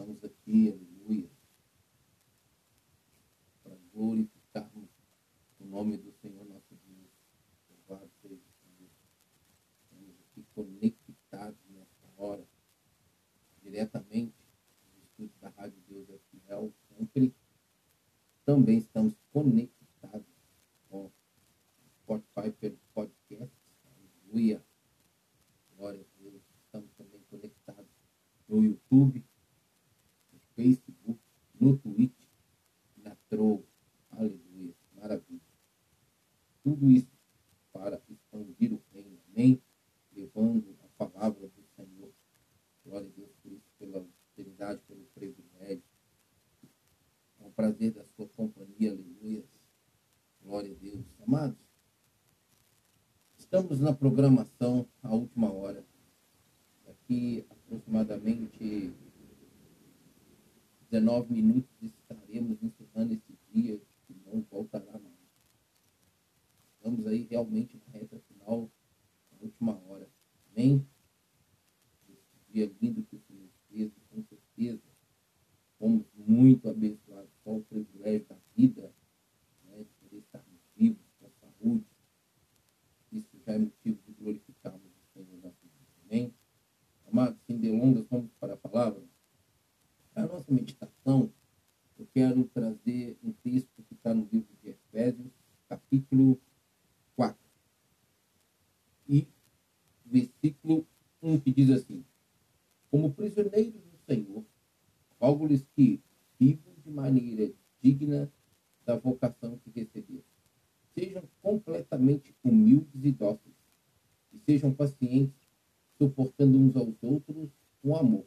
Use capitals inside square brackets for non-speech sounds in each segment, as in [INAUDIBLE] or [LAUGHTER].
estamos aqui, aleluia, para glorificarmos o nome do Senhor nosso Deus. Louvado seja o Senhor. Estamos aqui conectados nessa hora, diretamente do estúdio da Rádio Deus é Fiel, sempre. Também estamos conectados com o Spotify pelo podcast. Aleluia. Glória a Deus. Estamos também conectados no YouTube, no Facebook, no Twitch, na Troll. Aleluia. Maravilha. Tudo isso para expandir o reino. Amém? Levando a palavra do Senhor. Glória a Deus por isso, pela oportunidade, pelo privilégio. É um prazer da sua companhia. Aleluia. Glória a Deus. Amados, estamos na programação a última hora. Daqui aproximadamente 19 minutos estaremos encerrando esse dia que não voltará mais. Estamos aí realmente na reta final, na última hora. Amém? Esse dia lindo que o Senhor fez, e com certeza fomos muito abençoados com o privilégio da vida, né, de poder estarmos vivos, com saúde. Isso já é motivo de glorificarmos o Senhor na vida. Amém? Amados, sem delongas, vamos para a palavra. A nossa meditação, eu quero trazer um texto que está no livro de Efésios, capítulo 4. E versículo 1 que diz assim: Como prisioneiros do Senhor, rogo-lhes que vivam de maneira digna da vocação que receberam. Sejam completamente humildes e dóceis, e sejam pacientes, suportando uns aos outros com amor.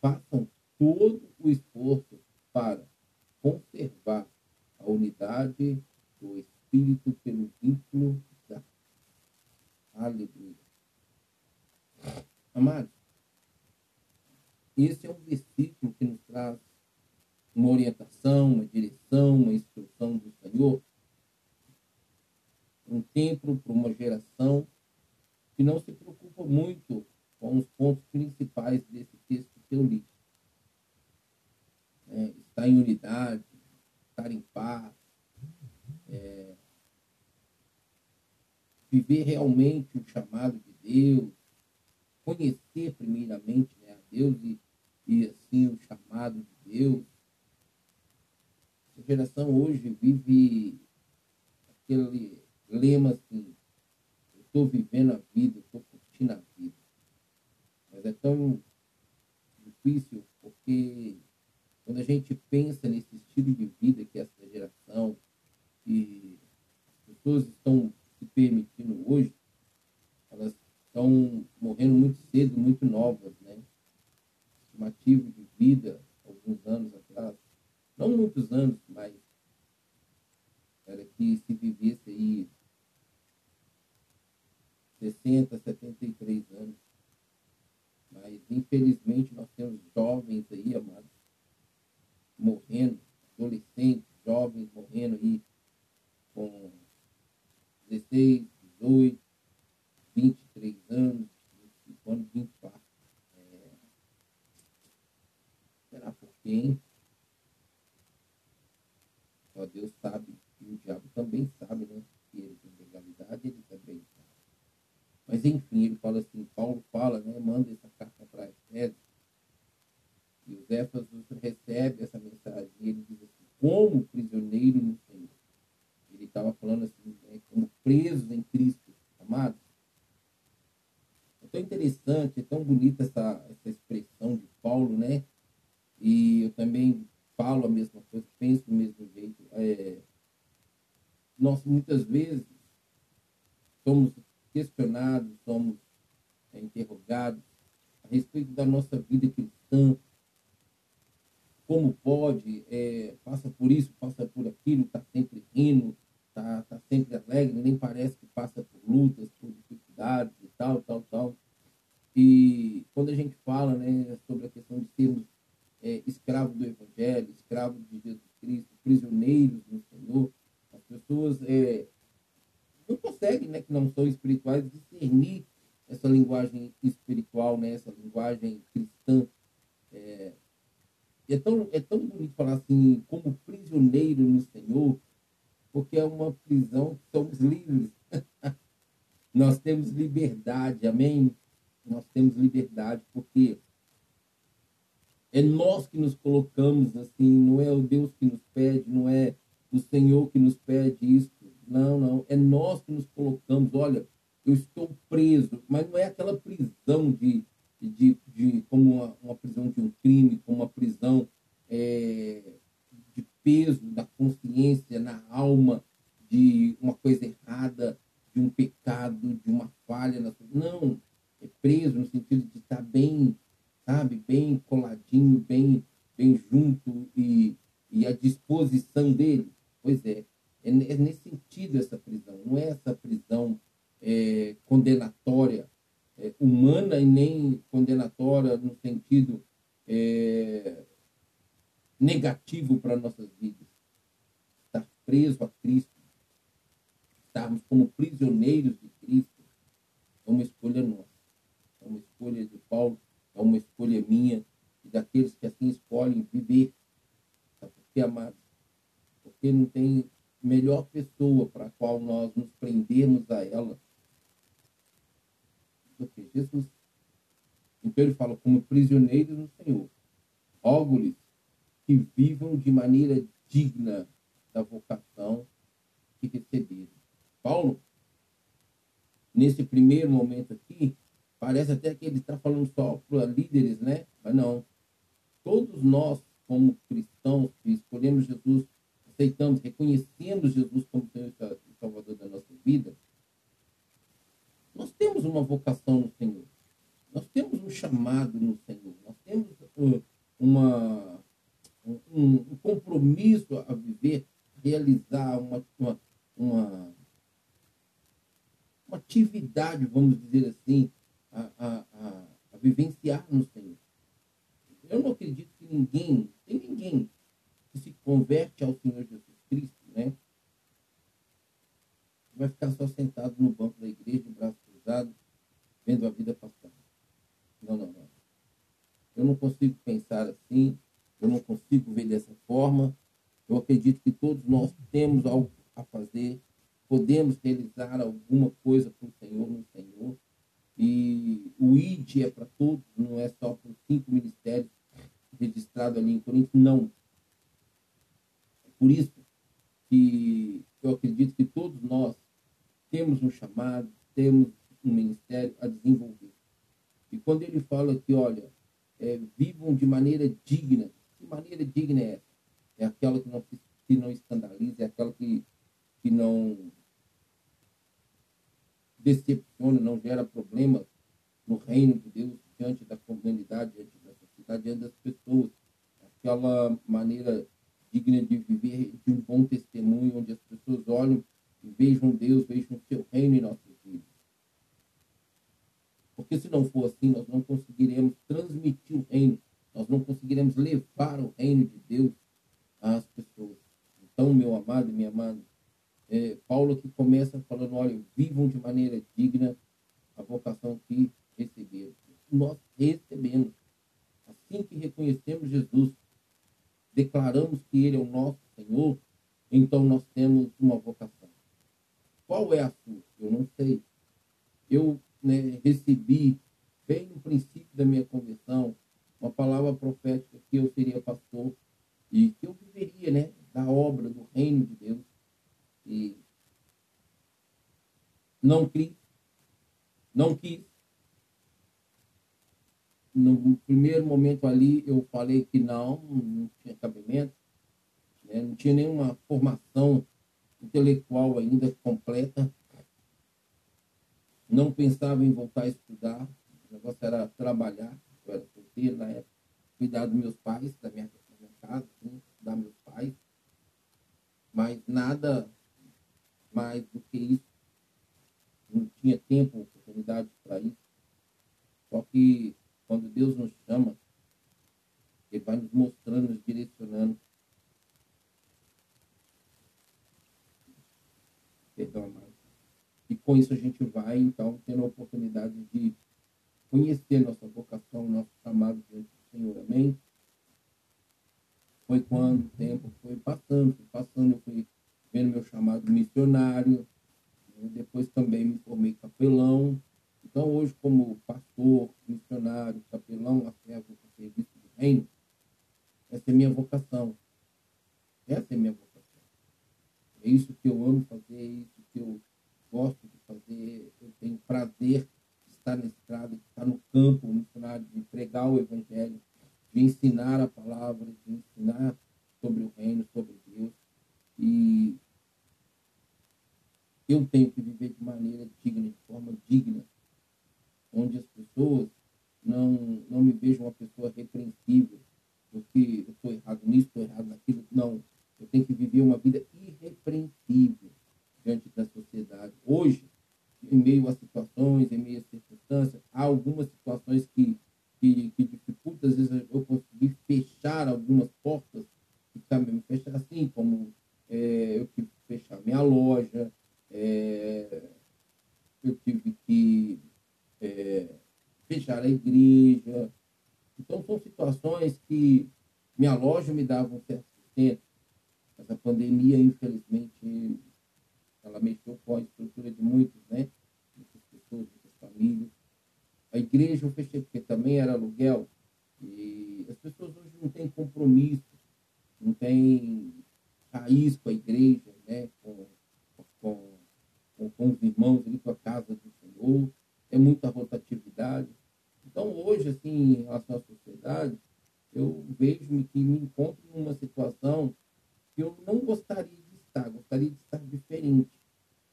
Façam todo o esforço para conservar a unidade do Espírito pelo vínculo da Aleluia. Amados, esse é um versículo que nos traz uma orientação, uma direção, uma instrução do Senhor. Um tempo para uma geração que não se preocupa muito com os pontos principais desse texto que eu li. É, estar em unidade, estar em paz, é, viver realmente o chamado de Deus, conhecer primeiramente né, a Deus e, e assim o chamado de Deus. Essa geração hoje vive aquele lema assim, eu estou vivendo a vida, eu estou curtindo a vida. Mas é tão difícil porque quando a gente pensa nesse estilo de vida que essa geração e as pessoas estão se permitindo hoje, elas estão morrendo muito cedo, muito novas, né? Estimativo de vida, alguns anos atrás, não muitos anos, mas era que se vivesse aí 60, 73 anos. Mas, infelizmente, nós temos jovens aí, amados, morrendo, adolescentes, jovens morrendo aí com 16, 18, 23 anos, 25 anos, 24. É... Será por quem? Só Deus sabe, e o diabo também sabe, né? Que ele tem legalidade, ele. Mas enfim, ele fala assim, Paulo fala, né? Manda essa carta para Efésios. E os Éfesos recebe essa mensagem e ele diz assim, como prisioneiro no Senhor. Ele estava falando assim, né, como preso em Cristo, amados. É tão interessante, é tão bonita essa, essa expressão de Paulo, né? E eu também falo a mesma coisa, penso do mesmo jeito. É, nós muitas vezes somos questionados, somos é, interrogados a respeito da nossa vida cristã. Como pode, é, passa por isso, passa por aquilo, está sempre rindo, está tá sempre alegre, nem parece que passa por lutas, por dificuldades e tal, tal, tal. E quando a gente fala né, sobre a questão de sermos é, escravos do Evangelho, escravos de Jesus Cristo, prisioneiros no Senhor, as pessoas é, não conseguem, né, não são espirituais, discernir essa linguagem espiritual, né, essa linguagem cristã. É, é tão, é tão bonito falar assim, como prisioneiro no Senhor, porque é uma prisão que somos livres. Nós temos liberdade, amém? Nós temos liberdade, porque é nós que nos colocamos assim, não é o Deus que nos pede, não é o Senhor que nos pede isso. Não, não. É nós que nos colocamos. Olha, eu estou preso, mas não é aquela prisão de, de, de como uma, uma prisão de um crime, como uma prisão é, de peso da consciência na alma, de uma coisa errada, de um pecado, de uma falha. Na... Não, é preso no sentido de estar bem sabe, bem coladinho, bem, bem junto e, e à disposição dele. Pois é, é, é nesse sentido essa prisão, não é essa prisão é, condenatória é, humana e nem condenatória no sentido é, negativo para nossas vidas. Estar preso a Cristo, estarmos como prisioneiros de Cristo, é uma escolha nossa, é uma escolha de Paulo é uma escolha minha e daqueles que assim escolhem viver. Sabe por quê, amados? Porque não tem melhor pessoa para a qual nós nos prendemos a ela do que Jesus. Então ele fala, como prisioneiros no Senhor, rogo-lhes que vivam de maneira digna da vocação que receberam. Paulo, nesse primeiro momento aqui, Parece até que ele está falando só para líderes, né? Mas não. Todos nós, como cristãos, que escolhemos Jesus, aceitamos, reconhecemos Jesus como Senhor e Salvador da nossa vida, nós temos uma vocação no Senhor. Nós temos um chamado no Senhor. Nós temos uma, um, um compromisso a viver, realizar uma, uma, uma, uma atividade, vamos dizer assim, a, a, a, a vivenciar no Senhor. Eu não acredito que ninguém, tem ninguém que se converte ao Senhor Jesus Cristo, né? Vai ficar só sentado no banco da igreja, de braço cruzado, vendo a vida passar. Não, não, não. Eu não consigo pensar assim, eu não consigo ver dessa forma. Eu acredito que todos nós temos algo a fazer, podemos realizar alguma coisa para o Senhor no Senhor. E o ID é para todos, não é só para os cinco ministérios registrados ali em Corinto, não. É por isso que eu acredito que todos nós temos um chamado, temos um ministério a desenvolver. E quando ele fala que, olha, é, vivam de maneira digna, que maneira digna é essa? É aquela que não, que não escandaliza, é aquela que, que não decepciona, não gera problemas no reino de Deus diante da comunidade, diante da sociedade, diante das pessoas. Aquela maneira digna de viver de um bom testemunho, onde as pessoas olham e vejam Deus, vejam o seu reino em nossas vidas. Porque se não for assim, nós não conseguiremos transmitir o reino, nós não conseguiremos levar o reino de Deus às pessoas. Então, meu amado e minha amada, é, Paulo que começa falando, olha, vivam de maneira digna a vocação que receberam. Nós recebemos. Assim que reconhecemos Jesus, declaramos que Ele é o nosso Senhor, então nós temos uma vocação. Qual é a sua? Eu não sei. Eu né, recebi, bem no princípio da minha conversão, uma palavra profética que eu seria pastor e que eu viveria né, da obra, do reino de Deus. E não criei, não quis. No primeiro momento ali eu falei que não, não tinha cabimento, né? não tinha nenhuma formação intelectual ainda completa. Não pensava em voltar a estudar, o negócio era trabalhar, eu era solteiro na época, cuidar dos meus pais, da minha, da minha casa, assim, cuidar meus pais. Mas nada mais do que isso. Não tinha tempo, oportunidade para isso. Só que quando Deus nos chama, Ele vai nos mostrando, nos direcionando. Perdão, amado. E com isso a gente vai, então, tendo a oportunidade de conhecer nossa vocação, nosso chamado diante do Senhor. Amém? foi quando o tempo foi passando, foi passando, eu fui vendo meu chamado missionário, né? depois também me formei capelão. Então, hoje, como pastor, missionário, capelão, a servo a serviço do reino, essa é minha vocação. Essa é minha vocação. É isso que eu amo fazer, é isso que eu gosto de fazer. Eu tenho prazer de estar na estrada, de estar no campo missionário, de pregar o evangelho, de ensinar a palavra, de ensinar sobre o reino, sobre Deus. E eu tenho que viver de maneira digna, de forma digna, onde as pessoas não, não me vejam uma pessoa repreensível, porque eu estou errado nisso, estou errado naquilo. Não. Eu tenho que viver uma vida irrepreensível diante da sociedade. Hoje, em meio a situações, em meio a circunstâncias, há algumas situações que, que, que dificultam, às vezes eu consegui fechar algumas portas que também me fechar assim, como é, eu tive que fechar minha loja, é, eu tive que é, fechar a igreja. Então, são situações que minha loja me dava um certo sustento, mas a pandemia, infelizmente, ela mexeu com a estrutura de muitos, né? Muitas pessoas, muitas famílias. A igreja eu fechei porque também era aluguel. E as pessoas hoje não têm compromisso, não têm raiz com a igreja, né? Com, com, com, com os irmãos ali, com a casa do Senhor. É muita rotatividade. Então, hoje, assim, em relação à sociedade, eu vejo que me encontro numa situação que eu não gostaria de estar, gostaria de estar diferente.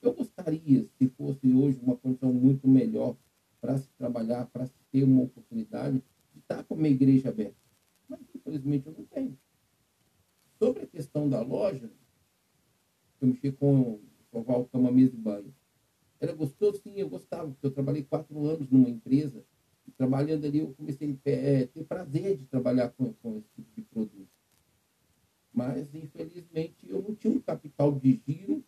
Eu gostaria, se fosse hoje uma condição muito melhor para se trabalhar, para se ter uma oportunidade de estar com uma igreja aberta. Mas, infelizmente, eu não tenho. Sobre a questão da loja, eu mexi com o cama, mesa e banho. Era gostoso? Sim, eu gostava, porque eu trabalhei quatro anos numa empresa e trabalhando ali eu comecei a é, ter prazer de trabalhar com, com esse tipo de produto. Mas, infelizmente, eu não tinha um capital de giro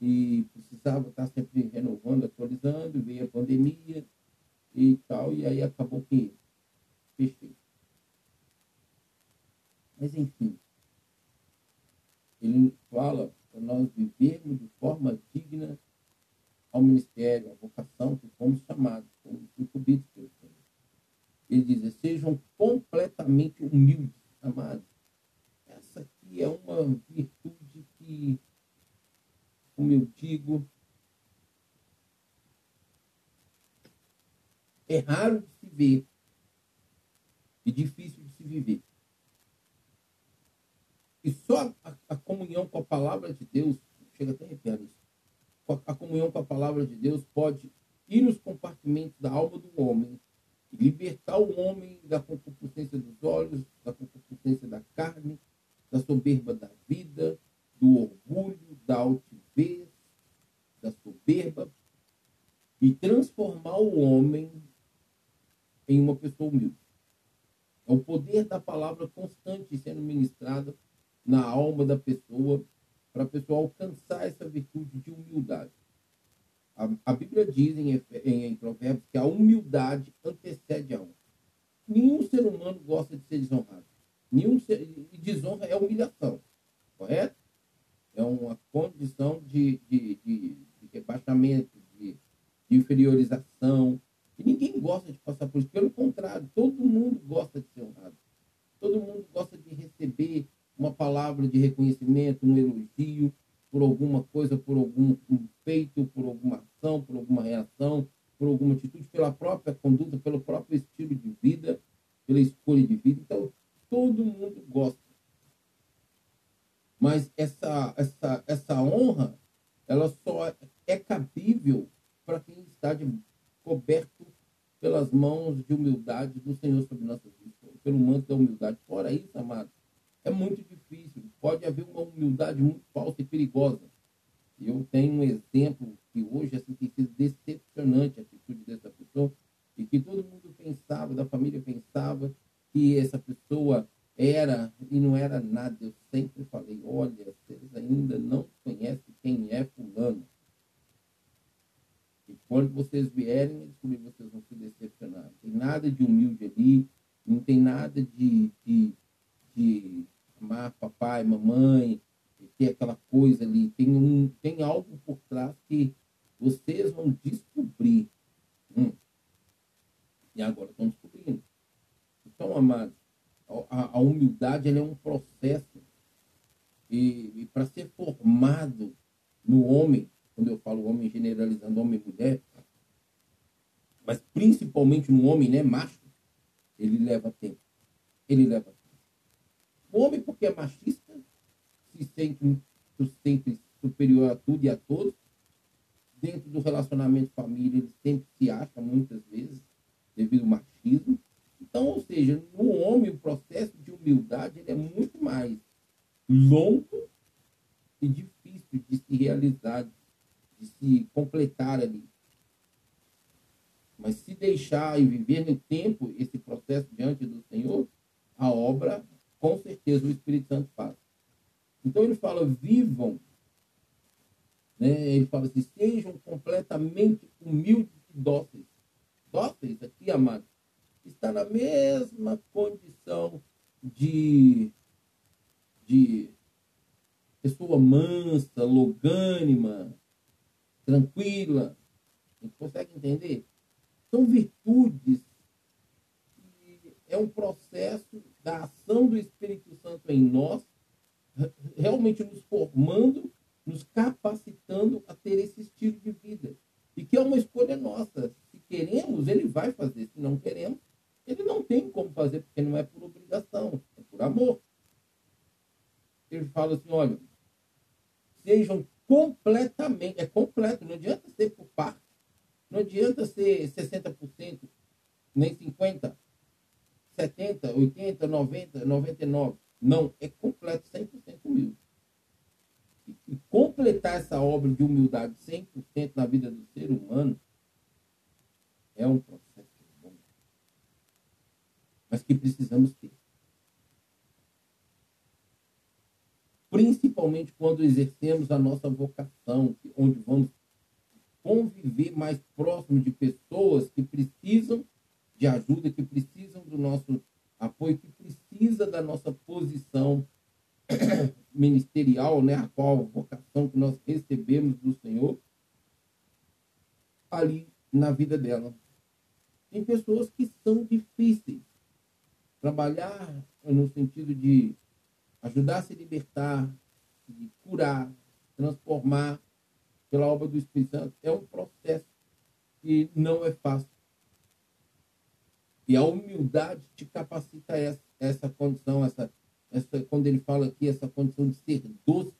e precisava estar sempre renovando, atualizando, veio a pandemia e tal, e aí acabou que fechei. Mas, enfim, ele fala para nós vivermos de forma digna ao ministério, à vocação que fomos chamados, fomos incumbidos pelo Senhor. Ele diz, sejam completamente humildes, amados essa aqui é uma virtude que, como eu digo, é raro de se ver e difícil de se viver. E só a, a comunhão com a palavra de Deus, chega até a arrepiar isso, a comunhão com a palavra de Deus pode ir nos compartimentos da alma do homem e libertar o homem da concupiscência dos olhos, da concupiscência da carne, da soberba da vida, do orgulho, da altivez, da soberba, e transformar o homem em uma pessoa humilde. É o poder da palavra constante sendo ministrada na alma da pessoa, para a pessoa alcançar essa virtude de humildade. A, a Bíblia diz em, em, em Provérbios que a humildade antecede a honra. Nenhum ser humano gosta de ser desonrado. Nenhum e desonra é humilhação, correto? É uma condição de, de, de, de rebaixamento, de, de inferiorização. E ninguém gosta de passar por isso. Pelo contrário, todo mundo gosta de ser honrado. Todo mundo gosta de receber uma palavra de reconhecimento, um elogio por alguma coisa, por algum feito, por alguma ação, por alguma reação, por alguma atitude, pela própria conduta, pelo próprio estilo de vida, pela escolha de vida. Então, todo mundo gosta. Mas essa, essa, essa honra, ela só é cabível para quem está de, coberto pelas mãos de humildade do Senhor sobre nossas vidas, pelo manto da humildade. Fora isso, amado, é muito difícil. Pode haver uma humildade muito falsa e perigosa. Eu tenho um exemplo que hoje assim, tem sido decepcionante a atitude dessa pessoa e que todo mundo pensava, da família pensava, que essa pessoa era e não era nada. Eu sempre falei, olha, vocês ainda não conhecem quem é fulano. E quando vocês vierem descobrir, vocês vão se decepcionar. Não tem nada de humilde ali, não tem nada de, de, de amar papai, mamãe, ter aquela coisa ali. Tem, um, tem algo por trás que vocês vão descobrir. Hum. E agora estão descobrindo. Então, amados, a, a humildade é um processo. E, e para ser formado no homem, quando eu falo homem generalizando homem e mulher, mas principalmente no homem, né, macho, ele leva tempo. Ele leva tempo. O homem, porque é machista, se sente, se sente superior a tudo e a todos. Dentro do relacionamento família, ele sempre se acha, muitas vezes, devido ao machismo. Então, ou seja, no homem, o processo de humildade ele é muito mais longo e difícil de se realizar, de se completar ali. Mas se deixar e viver no tempo esse processo diante do Senhor, a obra, com certeza, o Espírito Santo faz. Então ele fala, vivam. Né? Ele fala assim, sejam completamente humildes e dóceis. Dóceis aqui, amado, está na mesma condição de, de pessoa mansa, logânima, tranquila. A gente consegue entender? São virtudes. É um processo da ação do Espírito Santo em nós, realmente nos formando, nos capacitando a ter esse estilo de vida. E que é uma escolha nossa. Se queremos, ele vai fazer. Se não queremos, ele não tem como fazer, porque não é por obrigação, é por amor. Ele fala assim: olha, sejam completamente, é completo, não adianta ser por parte. Não adianta ser 60%, nem 50%, 70%, 80%, 90%, 99%. Não, é completo 100% humilde. E, completar essa obra de humildade 100% na vida do ser humano é um processo bom. Mas que precisamos ter. Principalmente quando exercemos a nossa vocação, onde vamos conviver mais próximo de pessoas que precisam de ajuda, que precisam do nosso apoio, que precisa da nossa posição [CLEARS THROAT] ministerial, né, a qual a vocação que nós recebemos do Senhor ali na vida dela. Tem pessoas que são difíceis. Trabalhar no sentido de ajudar a se libertar, de curar, transformar, pela obra do Espírito Santo, é um processo que não é fácil. E a humildade te capacita essa, essa condição, essa, essa, quando ele fala aqui, essa condição de ser doce,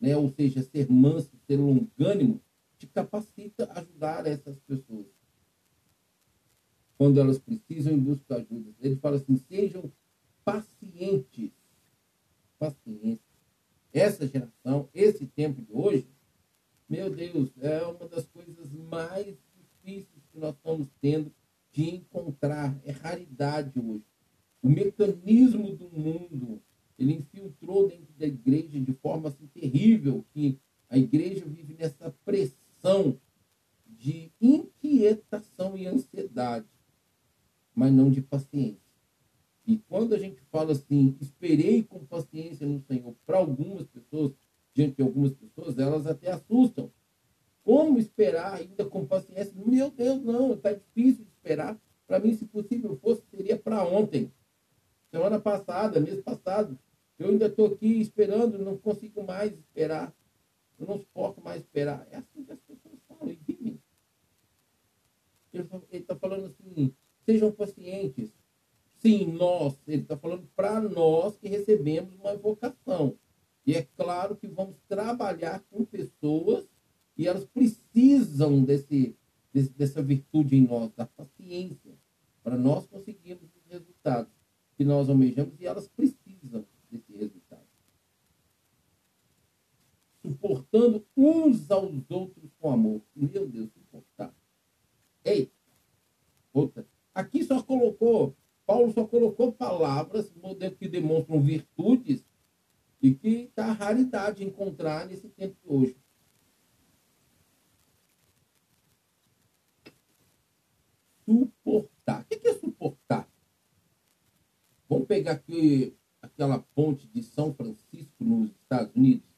né? ou seja, ser manso, ser longânimo, te capacita a ajudar essas pessoas. Quando elas precisam e buscam ajuda. Ele fala assim: sejam pacientes. Paciência. Essa geração, esse tempo de hoje, meu Deus, é uma das coisas mais difíceis que nós estamos tendo de encontrar. É raridade hoje. O mecanismo do mundo, ele infiltrou dentro da igreja de forma assim, terrível, que a igreja vive nessa pressão de inquietação e ansiedade, mas não de paciência. E quando a gente fala assim, esperei com paciência no Senhor, para algumas pessoas, diante de algumas pessoas, elas até assustam. Como esperar ainda com paciência? Meu Deus, não, está difícil esperar. Para mim, se possível fosse, seria para ontem. Semana passada, mês passado. Eu ainda estou aqui esperando, não consigo mais esperar. Eu não suporto mais esperar. É assim que as pessoas falam e vivem. Ele está falando assim, sejam pacientes. Sim, nós, ele está falando para nós que recebemos uma vocação. E é claro que vamos trabalhar com pessoas e elas precisam desse, dessa virtude em nós, da paciência, para nós conseguirmos os resultados que nós almejamos e elas precisam desse resultado. Suportando uns aos outros com amor. Meu Deus, suportar. Ei, outra. Aqui só colocou, Paulo só colocou palavras que demonstram virtudes e que está raridade encontrar nesse tempo de hoje. Suportar. O que é suportar? Vamos pegar aqui, aquela ponte de São Francisco nos Estados Unidos?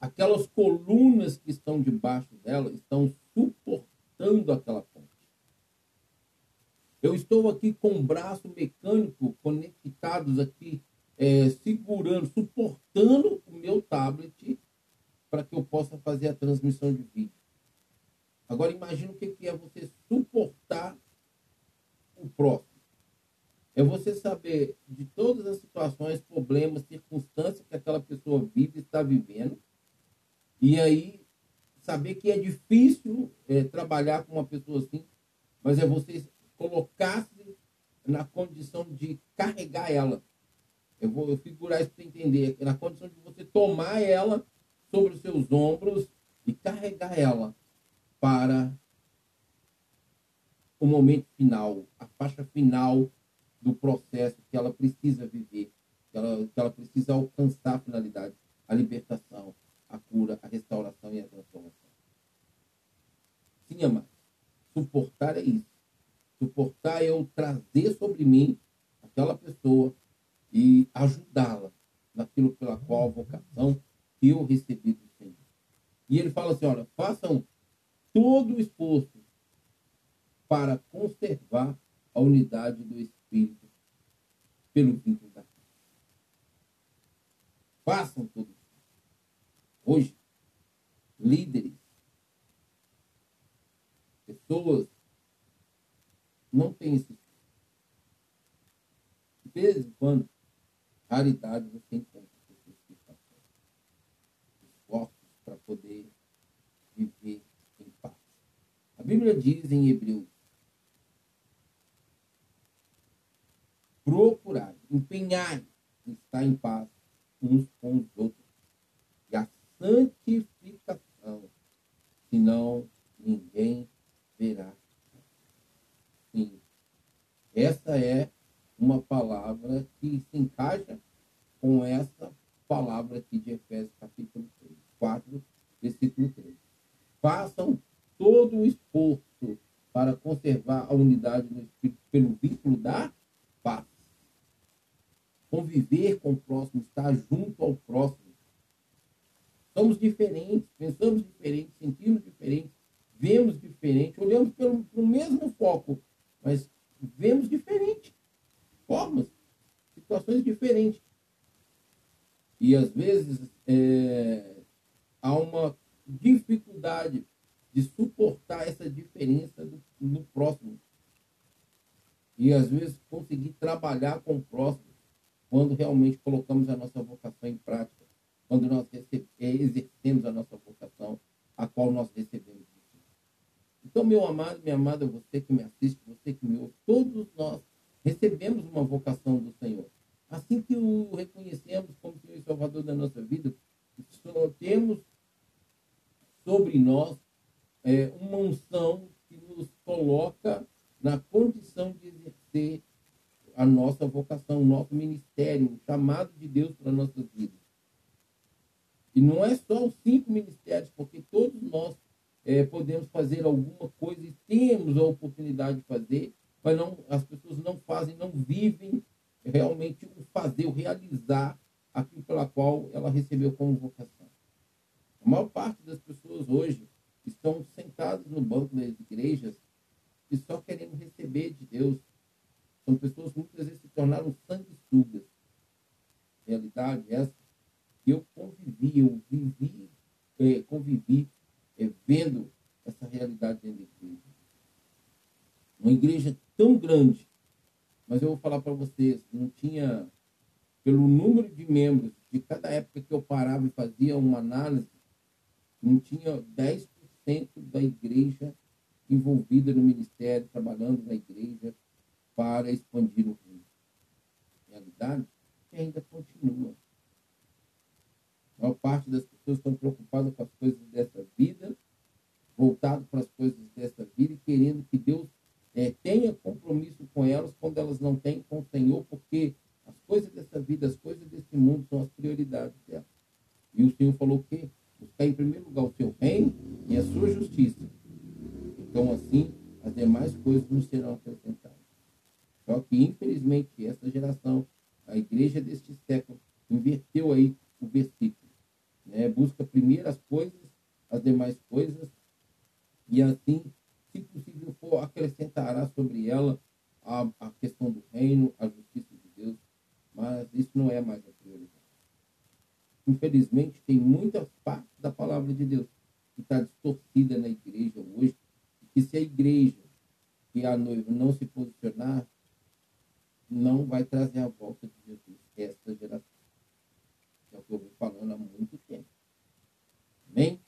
Aquelas colunas que estão debaixo dela estão suportando aquela ponte. Eu estou aqui com o braço mecânico conectados aqui, é, segurando, suportando o meu tablet para que eu possa fazer a transmissão de vídeo. Agora imagine o que é você próximo. É você saber de todas as situações, problemas, circunstâncias que aquela pessoa vive, está vivendo, e aí saber que é difícil é, trabalhar com uma pessoa assim, mas é você colocar-se na condição de carregar ela. Eu vou figurar isso para entender. Na condição de você tomar ela sobre os seus ombros e carregar ela para o momento final, a faixa final do processo que ela precisa viver, que ela, que ela precisa alcançar a finalidade, a libertação, a cura, a restauração e a transformação. Sim, amado, suportar é isso. Suportar é eu trazer sobre mim aquela pessoa e ajudá-la naquilo pela qual a vocação que eu recebi do Senhor. E ele fala assim, olha, façam todo o esforço para conservar a unidade do Espírito pelo vínculo da fé. Façam isso. Hoje, líderes, pessoas, não têm esse De vez em quando, raridade você encontra pessoas que esforços para poder viver em paz. A Bíblia diz em Hebreus procurar, empenhar em estar em paz uns com os outros. E a santificação, senão ninguém verá. Sim. Essa é uma palavra que se encaixa com essa palavra aqui de Efésios capítulo 3, 4, versículo 3. Façam todo o esforço para conservar a unidade do Espírito pelo vínculo da paz conviver com o próximo, estar junto ao próximo. Somos diferentes, pensamos diferente, sentimos diferente, vemos diferente, olhamos pelo, pelo mesmo foco, mas vemos diferente. Formas, situações diferentes. E às vezes é, há uma dificuldade de suportar essa diferença do, no próximo. E às vezes conseguir trabalhar com o próximo quando realmente colocamos a nossa vocação em prática, quando nós exercemos a nossa vocação, a qual nós recebemos. Então, meu amado, minha amada, você que me assiste, você que me ouve, todos nós recebemos uma vocação do Senhor. Assim que o reconhecemos como Senhor e Salvador da nossa vida, temos sobre nós é, uma unção que nos coloca na condição de exercer a nossa vocação, o nosso ministério, o chamado de Deus para nossas vidas. E não é só os cinco ministérios, porque todos nós é, podemos fazer alguma coisa e temos a oportunidade de fazer, mas não, as pessoas não fazem, não vivem realmente o fazer, o realizar aquilo pela qual ela recebeu como vocação. A maior parte das pessoas hoje estão sentadas no banco das igrejas e só querendo receber de Deus, são pessoas muitas vezes se tornaram sanguessugas. Realidade essa eu convivi, eu vivi, é, convivi é, vendo essa realidade dentro da igreja. Uma igreja tão grande, mas eu vou falar para vocês, não tinha, pelo número de membros, de cada época que eu parava e fazia uma análise, não tinha 10% da igreja envolvida no ministério, trabalhando na igreja, para expandir o reino. Realidade que ainda continua. A maior parte das pessoas estão preocupadas com as coisas dessa vida, voltado para as coisas dessa vida e querendo que Deus é, tenha compromisso com elas quando elas não têm com o Senhor, porque as coisas dessa vida, as coisas desse mundo são as prioridades delas. E o Senhor falou que buscar em primeiro lugar o seu reino e a sua justiça. Então, assim, as demais coisas nos serão acrescentadas. Só que, infelizmente, essa geração A igreja deste século inverteu aí o versículo. Né? Busca primeiro as coisas, as demais coisas, e assim, se possível for, acrescentará sobre ela a, a questão do reino, a justiça de Deus, mas isso não é mais a prioridade. Infelizmente, tem muitas partes da palavra de Deus que está distorcida na igreja hoje, que se a igreja e a noiva não se posicionar, não vai trazer a volta de Jesus esta geração. É o que eu vou falando há muito tempo. Amém?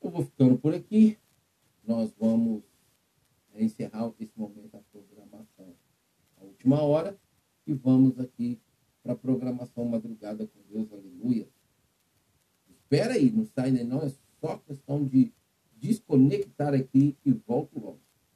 Eu vou ficando por aqui. Nós vamos encerrar esse momento da programação a última hora e vamos aqui para a programação madrugada com Deus, aleluia. Espera aí, não sai nem não, é só questão de desconectar aqui e volto logo.